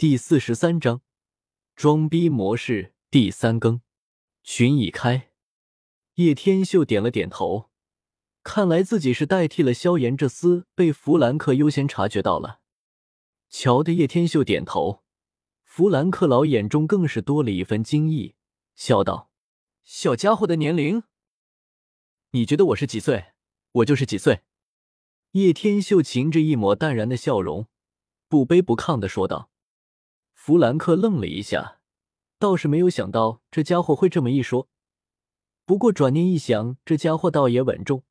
第四十三章装逼模式第三更，群已开。叶天秀点了点头，看来自己是代替了萧炎这厮，被弗兰克优先察觉到了。瞧的叶天秀点头，弗兰克老眼中更是多了一分惊异，笑道：“小家伙的年龄，你觉得我是几岁，我就是几岁。”叶天秀噙着一抹淡然的笑容，不卑不亢的说道。弗兰克愣了一下，倒是没有想到这家伙会这么一说。不过转念一想，这家伙倒也稳重，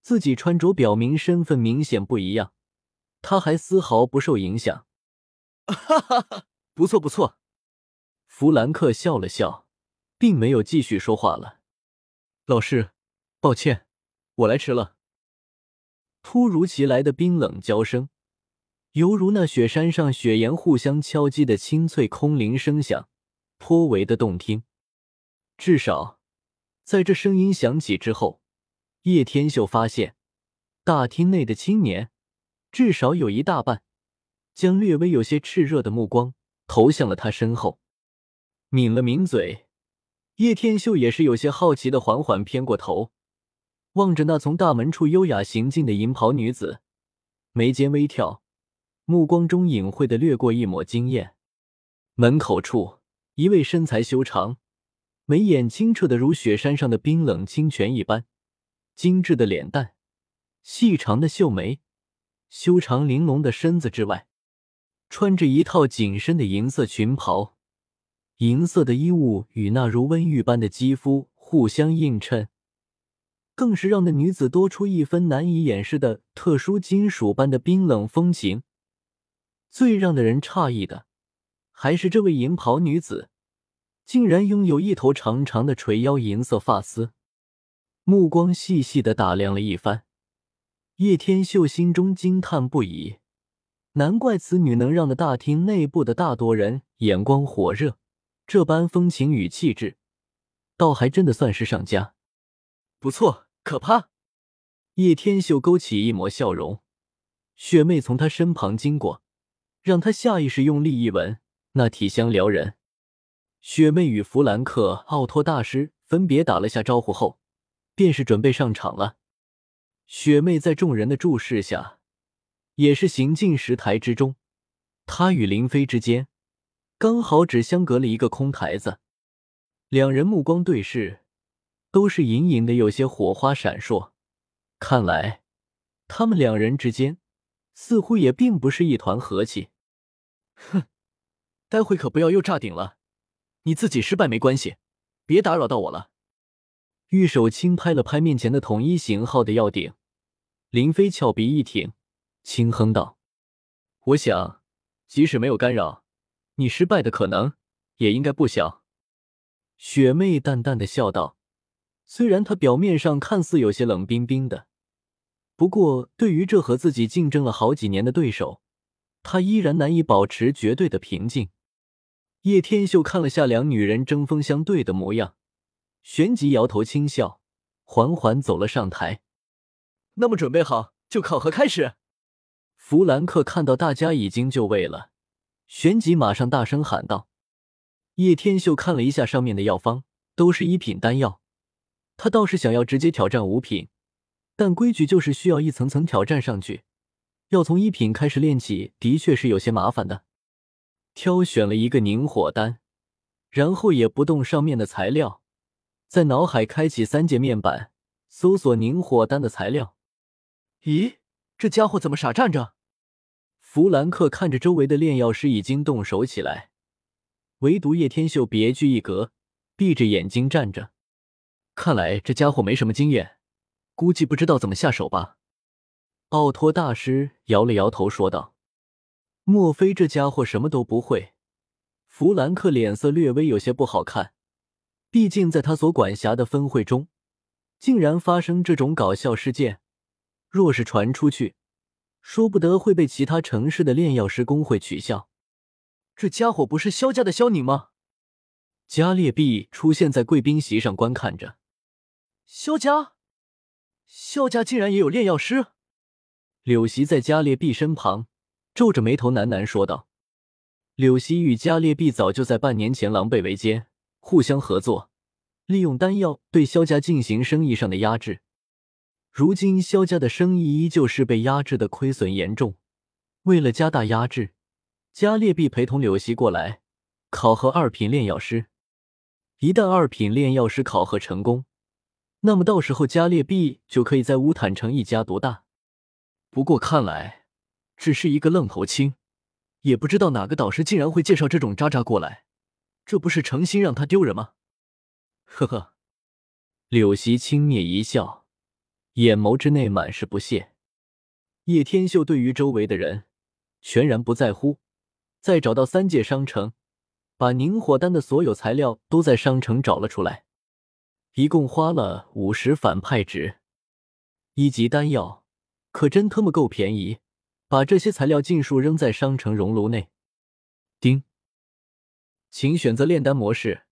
自己穿着表明身份明显不一样，他还丝毫不受影响。哈哈哈，不错不错。弗兰克笑了笑，并没有继续说话了。老师，抱歉，我来迟了。突如其来的冰冷娇声。犹如那雪山上雪岩互相敲击的清脆空灵声响，颇为的动听。至少，在这声音响起之后，叶天秀发现大厅内的青年至少有一大半将略微有些炽热的目光投向了他身后。抿了抿嘴，叶天秀也是有些好奇的缓缓偏过头，望着那从大门处优雅行进的银袍女子，眉间微挑。目光中隐晦的掠过一抹惊艳。门口处，一位身材修长、眉眼清澈的如雪山上的冰冷清泉一般、精致的脸蛋、细长的秀眉、修长玲珑的身子之外，穿着一套紧身的银色裙袍。银色的衣物与那如温玉般的肌肤互相映衬，更是让那女子多出一分难以掩饰的特殊金属般的冰冷风情。最让的人诧异的，还是这位银袍女子，竟然拥有一头长长的垂腰银色发丝。目光细细的打量了一番，叶天秀心中惊叹不已，难怪此女能让的大厅内部的大多人眼光火热，这般风情与气质，倒还真的算是上佳。不错，可怕。叶天秀勾起一抹笑容，雪妹从他身旁经过。让他下意识用力一闻，那体香撩人。雪妹与弗兰克、奥托大师分别打了下招呼后，便是准备上场了。雪妹在众人的注视下，也是行进石台之中。她与林飞之间，刚好只相隔了一个空台子。两人目光对视，都是隐隐的有些火花闪烁。看来，他们两人之间似乎也并不是一团和气。待会可不要又炸顶了。你自己失败没关系，别打扰到我了。玉手轻拍了拍面前的统一型号的药鼎，林飞翘鼻一挺，轻哼道：“我想，即使没有干扰，你失败的可能也应该不小。”雪妹淡淡的笑道：“虽然她表面上看似有些冷冰冰的，不过对于这和自己竞争了好几年的对手。”她依然难以保持绝对的平静。叶天秀看了下两女人针锋相对的模样，旋即摇头轻笑，缓缓走了上台。那么准备好，就考核开始。弗兰克看到大家已经就位了，旋即马上大声喊道：“叶天秀看了一下上面的药方，都是一品丹药。他倒是想要直接挑战五品，但规矩就是需要一层层挑战上去。”要从一品开始练起，的确是有些麻烦的。挑选了一个凝火丹，然后也不动上面的材料，在脑海开启三界面板，搜索凝火丹的材料。咦，这家伙怎么傻站着？弗兰克看着周围的炼药师已经动手起来，唯独叶天秀别具一格，闭着眼睛站着。看来这家伙没什么经验，估计不知道怎么下手吧。奥托大师摇了摇头，说道：“莫非这家伙什么都不会？”弗兰克脸色略微有些不好看，毕竟在他所管辖的分会中，竟然发生这种搞笑事件，若是传出去，说不得会被其他城市的炼药师工会取笑。这家伙不是萧家的萧宁吗？加列毕出现在贵宾席上观看着，萧家，萧家竟然也有炼药师？柳席在加列毕身旁，皱着眉头喃喃说道：“柳溪与加列毕早就在半年前狼狈为奸，互相合作，利用丹药对萧家进行生意上的压制。如今萧家的生意依旧是被压制的亏损严重。为了加大压制，加列毕陪同柳溪过来考核二品炼药师。一旦二品炼药师考核成功，那么到时候加列毕就可以在乌坦城一家独大。不过看来只是一个愣头青。也不知道哪个导师竟然会介绍这种渣渣过来，这不是诚心让他丢人吗？呵呵，柳溪轻蔑一笑，眼眸之内满是不屑。叶天秀对于周围的人全然不在乎，再找到三界商城，把凝火丹的所有材料都在商城找了出来，一共花了五十反派值。一级丹药可真他妈够便宜。把这些材料尽数扔在商城熔炉内。丁，请选择炼丹模式。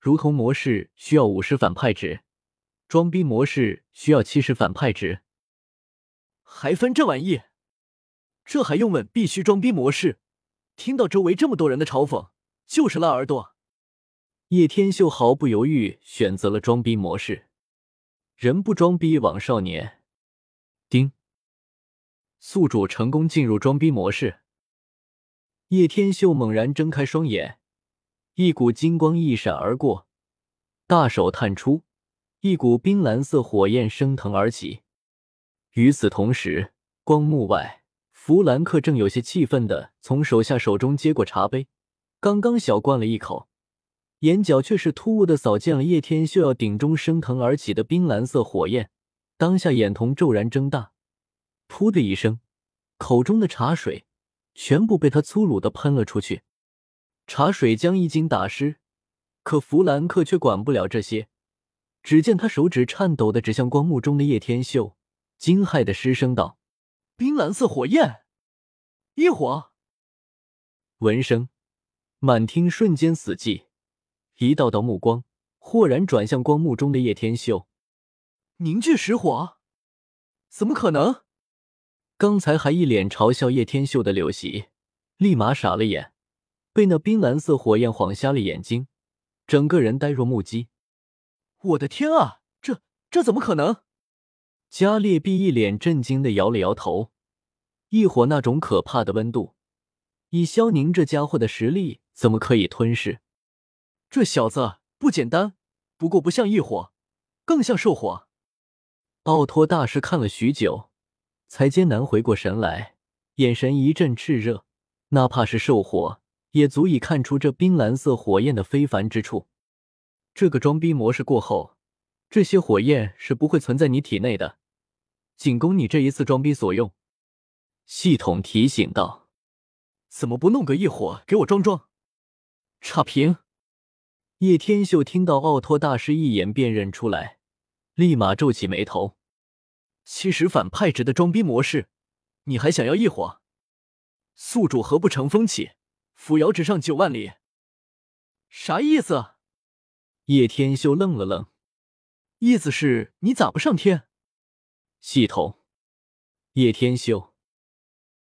如同模式需要五十反派值，装逼模式需要七十反派值。还分这玩意？这还用问？必须装逼模式！听到周围这么多人的嘲讽，就是拉耳朵。叶天秀毫不犹豫选择了装逼模式。人不装逼枉少年。宿主成功进入装逼模式。叶天秀猛然睁开双眼，一股金光一闪而过，大手探出，一股冰蓝色火焰升腾而起。与此同时，光幕外，弗兰克正有些气愤的从手下手中接过茶杯，刚刚小灌了一口，眼角却是突兀的扫见了叶天秀要顶中升腾而起的冰蓝色火焰，当下眼瞳骤然睁大。噗的一声，口中的茶水全部被他粗鲁的喷了出去，茶水将衣襟打湿。可弗兰克却管不了这些，只见他手指颤抖的指向光幕中的叶天秀，惊骇的失声道：“冰蓝色火焰，异火！”闻声，满厅瞬间死寂，一道道目光豁然转向光幕中的叶天秀，凝聚石火？怎么可能？刚才还一脸嘲笑叶天秀的柳席，立马傻了眼，被那冰蓝色火焰晃瞎了眼睛，整个人呆若木鸡。我的天啊，这这怎么可能？加列毕一脸震惊的摇了摇头。异火那种可怕的温度，以萧宁这家伙的实力，怎么可以吞噬？这小子不简单，不过不像异火，更像兽火。奥托大师看了许久。才艰难回过神来，眼神一阵炽热，哪怕是兽火，也足以看出这冰蓝色火焰的非凡之处。这个装逼模式过后，这些火焰是不会存在你体内的，仅供你这一次装逼所用。系统提醒道：“怎么不弄个异火给我装装？”差评。叶天秀听到奥托大师一眼辨认出来，立马皱起眉头。七十反派值的装逼模式，你还想要一伙？宿主何不乘风起，扶摇直上九万里？啥意思？叶天修愣了愣，意思是你咋不上天？系统，叶天修。